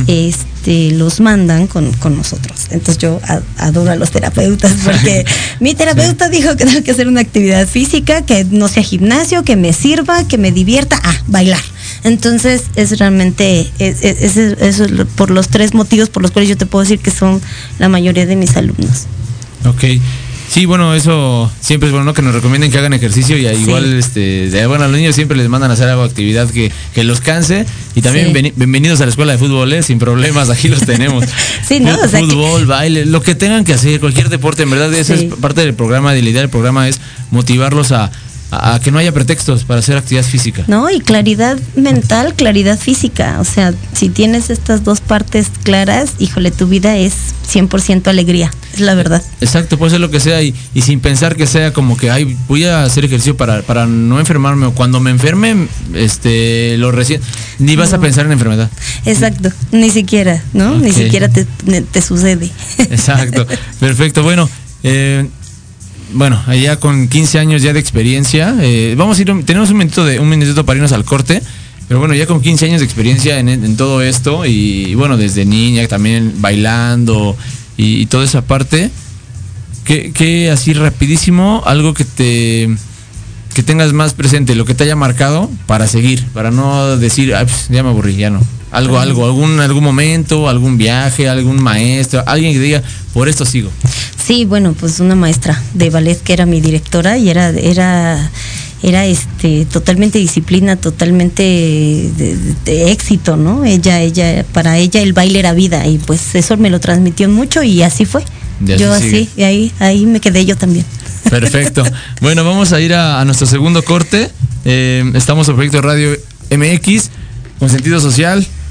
este, los mandan con, nosotros. Entonces yo adoro a los terapeutas porque mi terapeuta dijo que tengo que hacer una actividad física, que no sea gimnasio, que me sirva, que me divierta, ah, bailar. Entonces es realmente, es, por los tres motivos por los cuales yo te puedo decir que son la mayoría de mis alumnos. Ok. Sí, bueno, eso siempre es bueno que nos recomienden que hagan ejercicio y igual, este, bueno, a los niños siempre les mandan a hacer algo, actividad que, que los canse. Y también bienvenidos a la escuela de fútbol, ¿eh? sin problemas, aquí los tenemos. sí, ¿no? fútbol, baile, lo que tengan que hacer, cualquier deporte, en verdad, eso es parte del programa, de la idea del programa es motivarlos a, a, que no haya pretextos para hacer actividad física. No, y claridad mental, claridad física. O sea, si tienes estas dos partes claras, híjole, tu vida es 100% alegría, es la verdad. Exacto, puede ser lo que sea y, sin pensar que sea como que, ay, voy a hacer ejercicio para, para no enfermarme o cuando me enferme, este, lo recién, ni vas a pensar en enfermedad. Exacto, ni siquiera, ¿no? Ni siquiera te, te sucede. Exacto, perfecto. Bueno, eh, bueno, allá con 15 años ya de experiencia, eh, vamos a ir, tenemos un minutito, de, un minutito para irnos al corte, pero bueno, ya con 15 años de experiencia en, todo esto y, bueno, desde niña también bailando y, toda esa parte, que, así rapidísimo, algo que te que tengas más presente, lo que te haya marcado para seguir, para no decir, pues, ya me aburrí, ya no. Algo, algo, algún, algún momento, algún viaje, algún maestro, alguien que diga, por esto sigo. Sí, bueno, pues una maestra de ballet que era mi directora y era, era, era este, totalmente disciplina, totalmente de, éxito, ¿no? Ella, ella, para ella el baile era vida y pues eso me lo transmitió mucho y así fue. yo así, y ahí, ahí me quedé yo también. Perfecto. bueno, vamos a ir a, nuestro segundo corte. Eh, estamos en Proyecto Radio MX con sentido social.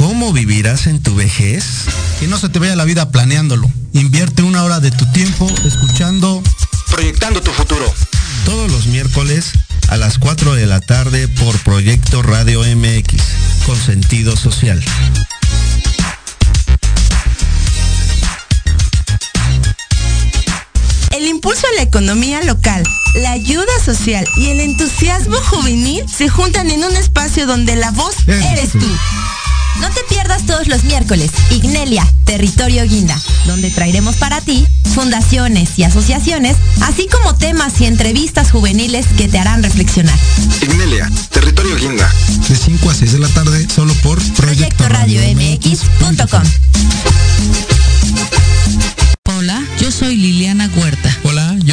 cómo vivirás en tu vejez? Que no se te vaya la vida planeándolo. Invierte una hora de tu tiempo escuchando Proyectando tu futuro. Todos los miércoles a las 4 de la tarde por Proyecto Radio MX, con sentido social. El impulso a la economía local, la ayuda social y el entusiasmo juvenil se juntan en un espacio donde la voz eres tú. No te pierdas todos los miércoles Ignelia, Territorio Guinda, donde traeremos para ti fundaciones y asociaciones, así como temas y entrevistas juveniles que te harán reflexionar. Ignelia, Territorio Guinda. De 5 a 6 de la tarde, solo por Proyecto Radio MX.com. Hola, yo soy Liliana Huerta.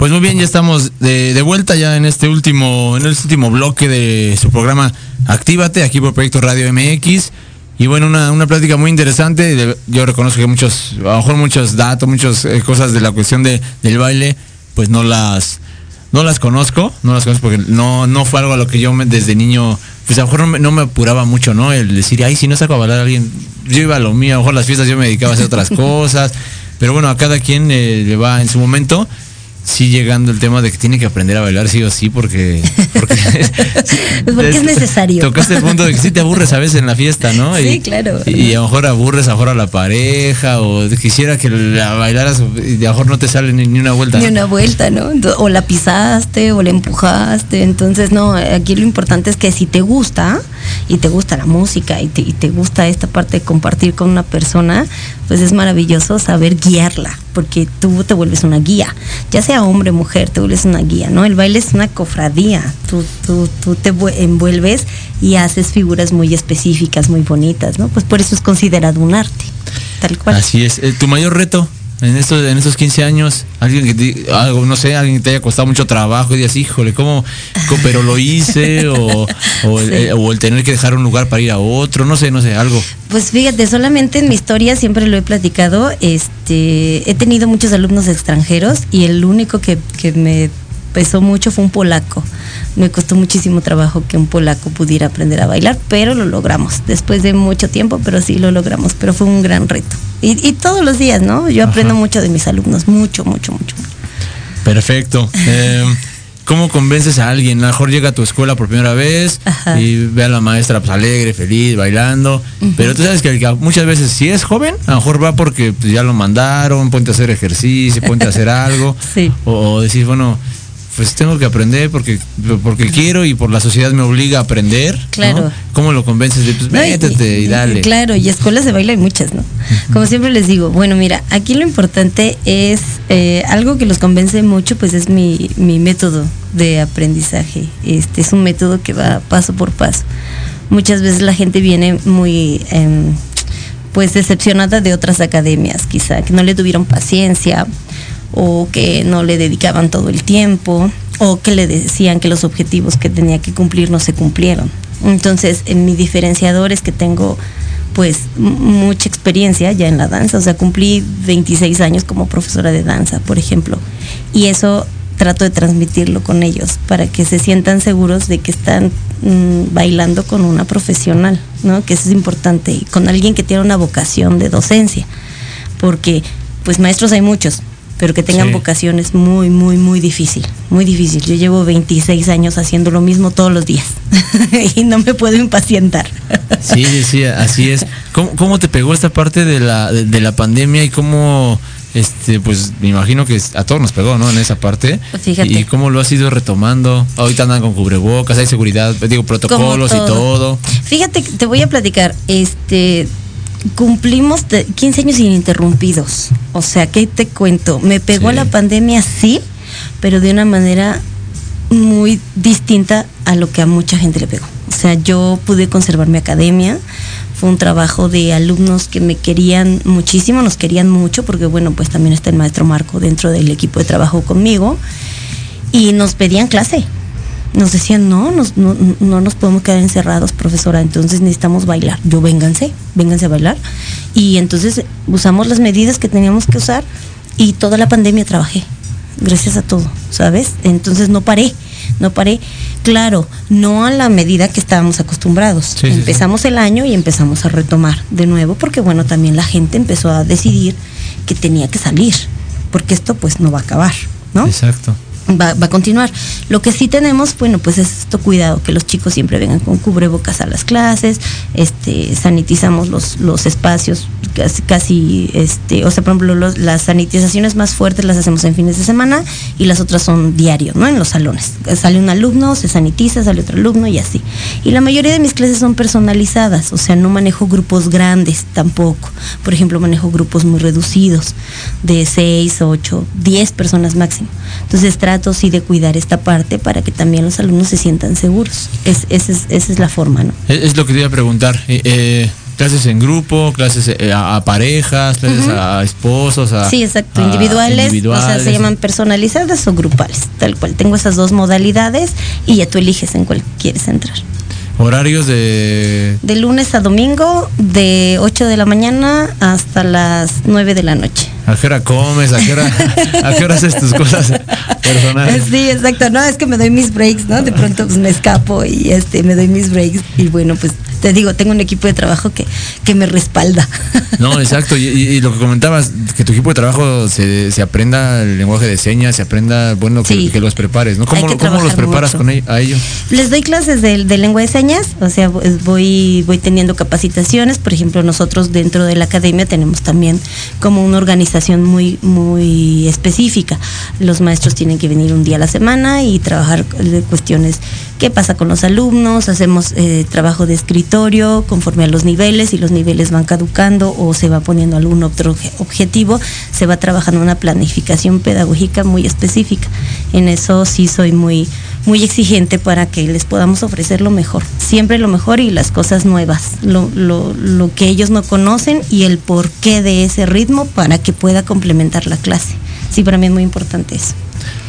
Pues muy bien, ya estamos de, vuelta ya en este último, en este último bloque de su programa Actívate, aquí por Proyecto Radio MX. Y bueno, una, una plática muy interesante. Yo reconozco que muchos, a lo mejor muchos datos, muchas eh, cosas de la cuestión de, del baile, pues no las, no las conozco, no las conozco porque no, no fue algo a lo que yo desde niño, pues a lo mejor no me, apuraba mucho, ¿no? El decir, ay, si no saco a bailar a alguien, yo iba a lo mío, a lo mejor las fiestas yo me dedicaba a hacer otras cosas. Pero bueno, a cada quien eh, le va en su momento. Sí llegando el tema de que tiene que aprender a bailar sí o sí porque porque, es necesario. Tocaste el punto de que sí te aburres a veces en la fiesta, ¿no? Sí, claro. Y, a lo mejor aburres a a la pareja o quisiera que la bailaras y a lo mejor no te sale ni, una vuelta. Ni una vuelta, ¿no? O la pisaste o la empujaste. Entonces, no, aquí lo importante es que si te gusta y te gusta la música y te, te gusta esta parte de compartir con una persona, pues es maravilloso saber guiarla, porque tú te vuelves una guía, ya sea hombre, mujer, te vuelves una guía, ¿no? El baile es una cofradía, tú, tú, tú te envuelves y haces figuras muy específicas, muy bonitas, ¿no? Pues por eso es considerado un arte, tal cual. Así es. Eh, ¿Tu mayor reto en estos, en estos 15 años, alguien que te, algo, no sé, alguien que te haya costado mucho trabajo y digas, híjole, ¿cómo? pero lo hice, o, el, o, el, tener que dejar un lugar para ir a otro, no sé, no sé, algo. Pues fíjate, solamente en mi historia siempre lo he platicado, este, he tenido muchos alumnos extranjeros y el único que, que me pesó mucho fue un polaco. Me costó muchísimo trabajo que un polaco pudiera aprender a bailar, pero lo logramos. Después de mucho tiempo, pero sí lo logramos. Pero fue un gran reto. Y, todos los días, ¿no? Yo aprendo mucho de mis alumnos, mucho, mucho, mucho. Perfecto. Eh, ¿Cómo convences a alguien? A lo mejor llega a tu escuela por primera vez y ve a la maestra pues, alegre, feliz, bailando. Pero tú sabes que muchas veces si es joven, a lo mejor va porque pues, ya lo mandaron, ponte a hacer ejercicio, ponte a hacer algo. o, o decir, bueno, pues tengo que aprender porque porque quiero y por la sociedad me obliga a aprender. Claro. ¿Cómo lo convences de pues métete y, dale? Claro, y escuelas de baile hay muchas, ¿no? Como siempre les digo, bueno, mira, aquí lo importante es eh, algo que los convence mucho, pues es mi, mi método de aprendizaje. Este es un método que va paso por paso. Muchas veces la gente viene muy em, pues decepcionada de otras academias, quizá, que no le tuvieron paciencia o que no le dedicaban todo el tiempo o que le decían que los objetivos que tenía que cumplir no se cumplieron. Entonces, en mi diferenciador es que tengo pues mucha experiencia ya en la danza, o sea, cumplí 26 años como profesora de danza, por ejemplo, y eso trato de transmitirlo con ellos para que se sientan seguros de que están mm, bailando con una profesional, ¿no? Que eso es importante, con alguien que tiene una vocación de docencia, porque pues maestros hay muchos, pero que tengan vocaciones muy, muy, muy difícil, muy difícil. Yo llevo 26 años haciendo lo mismo todos los días y no me puedo impacientar. Sí, sí, así es. ¿Cómo, te pegó esta parte de la, de, la pandemia y cómo, este, pues me imagino que a todos nos pegó, ¿no? En esa parte. Pues fíjate. Y cómo lo has ido retomando. Ahorita andan con cubrebocas, hay seguridad, digo, protocolos y todo. Fíjate, te voy a platicar, este, cumplimos 15 años ininterrumpidos. O sea, ¿qué te cuento? Me pegó la pandemia, sí, pero de una manera muy distinta a lo que a mucha gente le pegó. O sea, yo pude conservar mi academia. Fue un trabajo de alumnos que me querían muchísimo, nos querían mucho, porque bueno, pues también está el maestro Marco dentro del equipo de trabajo conmigo. Y nos pedían clase, nos decían, no, no, no, nos podemos quedar encerrados, profesora, entonces necesitamos bailar. Yo, vénganse, vénganse a bailar. Y entonces usamos las medidas que teníamos que usar y toda la pandemia trabajé, gracias a todo, ¿sabes? Entonces no paré, no paré. Claro, no a la medida que estábamos acostumbrados. empezamos el año y empezamos a retomar de nuevo, porque bueno, también la gente empezó a decidir que tenía que salir, porque esto pues no va a acabar, ¿no? Exacto va, a continuar. Lo que sí tenemos, bueno, pues es esto cuidado, que los chicos siempre vengan con cubrebocas a las clases, este, sanitizamos los, los espacios casi, casi, este, o sea, por ejemplo, las sanitizaciones más fuertes las hacemos en fines de semana y las otras son diario, ¿no? En los salones. Sale un alumno, se sanitiza, sale otro alumno y así. Y la mayoría de mis clases son personalizadas, o sea, no manejo grupos grandes tampoco. Por ejemplo, manejo grupos muy reducidos, de 6, 8, 10 personas máximo. Entonces trato sí de cuidar esta parte para que también los alumnos se sientan seguros. Es, esa, es, la forma, ¿no? Es, lo que te iba a preguntar. Eh, eh, clases en grupo, clases eh, a, parejas, clases a esposos, a, Sí, exacto, individuales, o sea, se llaman personalizadas o grupales, tal cual. Tengo esas dos modalidades y ya tú eliges en cuál quieres entrar. Horarios de... De lunes a domingo, de 8 de la mañana hasta las 9 de la noche. ¿A qué hora comes? ¿A qué hora, ¿a qué hora haces tus cosas? Personal. Sí, exacto. No, es que me doy mis breaks, ¿no? De pronto pues me escapo y este me doy mis breaks. Y bueno, pues te digo, tengo un equipo de trabajo que, que me respalda. No, exacto. Y, y lo que comentabas, que tu equipo de trabajo se, se aprenda el lenguaje de señas, se aprenda, bueno, que, Sí. que los prepares, ¿no? ¿Cómo, cómo los preparas mucho. con ello, a ello? Les doy clases de, de lengua de señas, o sea, voy, voy teniendo capacitaciones. Por ejemplo, nosotros dentro de la academia tenemos también como una organización muy, muy específica. Los maestros tienen que venir un día a la semana y trabajar de cuestiones qué pasa con los alumnos, hacemos eh, trabajo de conforme a los niveles y los niveles van caducando o se va poniendo algún otro obje- objetivo, se va trabajando una planificación pedagógica muy específica. En eso sí soy muy, muy exigente para que les podamos ofrecer lo mejor, siempre lo mejor y las cosas nuevas, lo, lo, lo que ellos no conocen y el porqué de ese ritmo para que pueda complementar la clase. Sí, para mí es muy importante eso.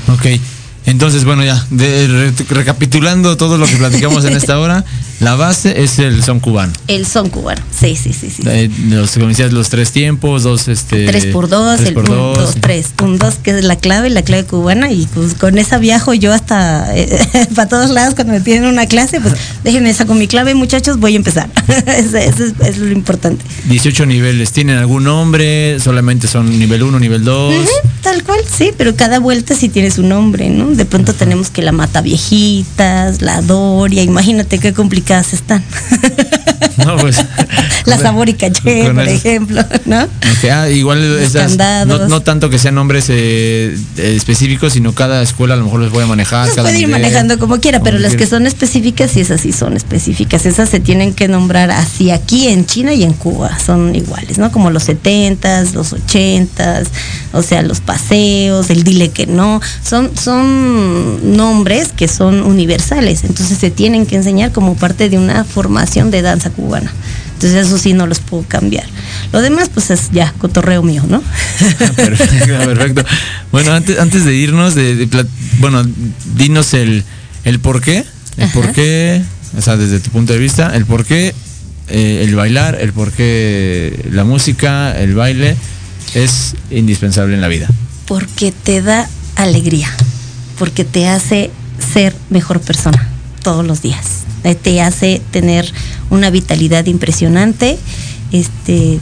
Ok. Entonces, bueno, ya, de- re- recapitulando todo lo que platicamos en esta hora, la base es el son cubano. El son cubano, sí, sí, sí, sí. Eh, los, como decías, los tres tiempos, dos, este... Tres por dos, tres el por un, dos. dos, tres, un, dos, que es la clave, la clave cubana, y pues con esa viajo yo hasta para todos lados cuando me piden una clase, pues déjenme saco mi clave, muchachos, voy a empezar. eso, eso es, es lo importante. 18 niveles, ¿tienen algún nombre? ¿Solamente son nivel 1, nivel 2? Ujú, tal cual, sí, pero cada vuelta sí tiene su nombre, ¿no? De pronto tenemos que la mata viejitas, la Doria, imagínate qué complicadas están. No, pues. la sabor y caché, por eso. ejemplo, ¿no? Ah, igual esas, no, no tanto que sean nombres eh, eh, específicos, sino cada escuela a lo mejor los voy a manejar. Los cada puede ir nivel. manejando como quiera, pero las que son específicas, sí, esas sí son específicas. Esas se tienen que nombrar así aquí en China y en Cuba. Son iguales, ¿no? Como los 70s, los 80s, o sea, los paseos, el dile que no. Son, son nombres que son universales. Entonces se tienen que enseñar como parte de una formación de danza cubana. Entonces eso sí no los puedo cambiar. Lo demás, pues es ya cotorreo mío, ¿no? perfecto, perfecto. Bueno, antes, antes de irnos, de, bueno, dinos el, el por qué, el Ajá. por qué, o sea, desde tu punto de vista, el por qué eh, el bailar, el por qué la música, el baile es indispensable en la vida. porque te da alegría, porque te hace ser mejor persona todos los días, Eh, te hace tener una vitalidad impresionante. Este,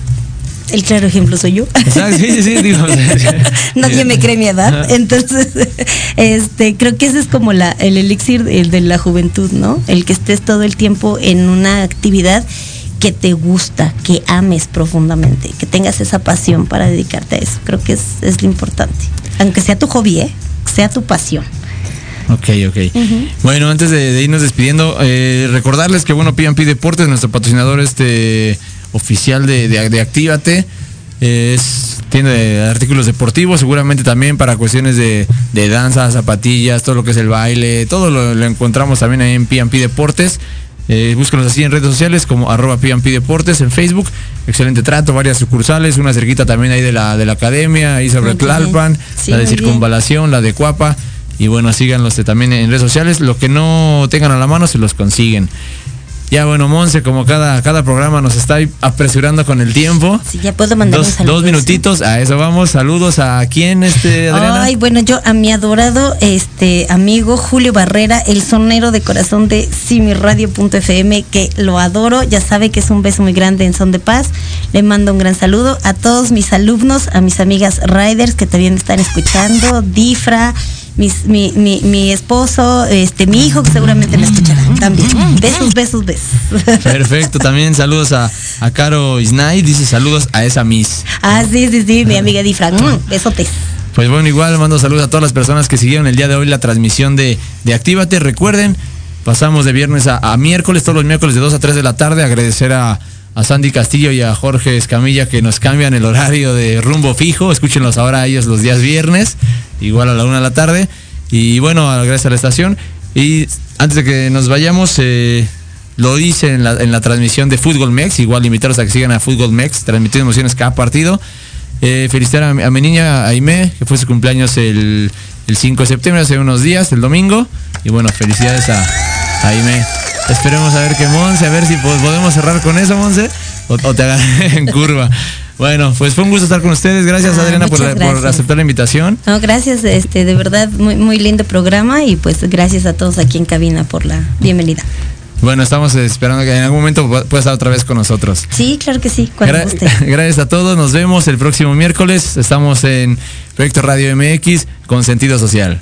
el claro ejemplo soy yo. Exacto, sí, sí, sí, digo, Nadie me cree mi edad, entonces, este, creo que ese es como la, el elixir de, de la juventud, ¿no? El que estés todo el tiempo en una actividad que te gusta, que ames profundamente, que tengas esa pasión para dedicarte a eso. Creo que es, es lo importante. Aunque sea tu hobby, ¿eh? Sea tu pasión. Ok, ok. Bueno, antes de, de irnos despidiendo, eh, recordarles que bueno, P&P Deportes, nuestro patrocinador este oficial de, de, de Actívate, eh, es tiene artículos deportivos, seguramente también para cuestiones de, de danza, zapatillas, todo lo que es el baile, todo lo, lo encontramos también ahí en P&P Deportes. Eh, búsquenos así en redes sociales como arroba P&P Deportes en Facebook. Excelente trato, varias sucursales, una cerquita también ahí de la, de la academia, ahí sobre bien. Tlalpan, Sí, la de bien. circunvalación, la de Cuapa. Y bueno, síganlos eh, también en redes sociales. Lo que no tengan a la mano se los consiguen. Ya bueno, Monse, como cada, cada programa nos está apresurando con el tiempo. Sí, ya puedo mandar un Dos, saludo. dos minutitos, a eso vamos. Saludos a quién, este, Adriana. Ay, bueno, yo a mi adorado este amigo Julio Barrera, el sonero de corazón de simiradio.fm, que lo adoro, ya sabe que es un beso muy grande en Son de Paz. Le mando un gran saludo a todos mis alumnos, a mis amigas Riders que también me están escuchando, Difra, mis- mi, mi, mi esposo, este, mi hijo que seguramente me escucharán también. Besos, besos, besos. Perfecto, también saludos a, a Caro Isnay, dice saludos a esa Miss. Ah, sí, sí, sí, mi amiga Difra. Mm, besotes. Pues bueno, igual mando saludos a todas las personas que siguieron el día de hoy la transmisión de, de Actívate. Recuerden, pasamos de viernes a, a miércoles, todos los miércoles de 2 a 3 de la tarde. Agradecer a, a Sandy Castillo y a Jorge Escamilla que nos cambian el horario de rumbo fijo. Escúchenlos ahora a ellos los días viernes, igual a la 1 de la tarde. Y bueno, gracias a la estación. Y antes de que nos vayamos, eh, lo hice en la, en la transmisión de Fútbol Mex. Igual invitarlos a que sigan a Fútbol Mex, transmitiendo emociones cada partido. Eh, felicitar a, mi- a mi niña Aime, que fue su cumpleaños el, el 5 de septiembre, hace unos días, el domingo. Y bueno, felicidades a, a Aime. Esperemos a ver que Monse, a ver si po- podemos cerrar con eso, Monse, o, o te agarré en curva. Bueno, pues fue un gusto estar con ustedes. Gracias, Ah, Adriana, por, aceptar la invitación. No, gracias, este, de verdad, muy, muy lindo programa y pues gracias a todos aquí en cabina por la bienvenida. Bueno, estamos esperando que en algún momento pu- pueda estar otra vez con nosotros. Sí, claro que sí, cuando Gra- guste. gracias a todos. Nos vemos el próximo miércoles. Estamos en Proyecto Radio MX con sentido social.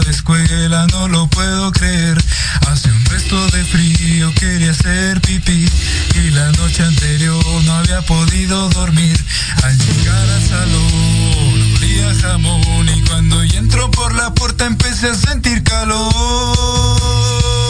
de escuela, no lo puedo creer. Hace un resto de frío, quería hacer pipí. Y la noche anterior no había podido dormir. Al llegar al salón, olía jamón. Y cuando yo entro por la puerta empecé a sentir calor.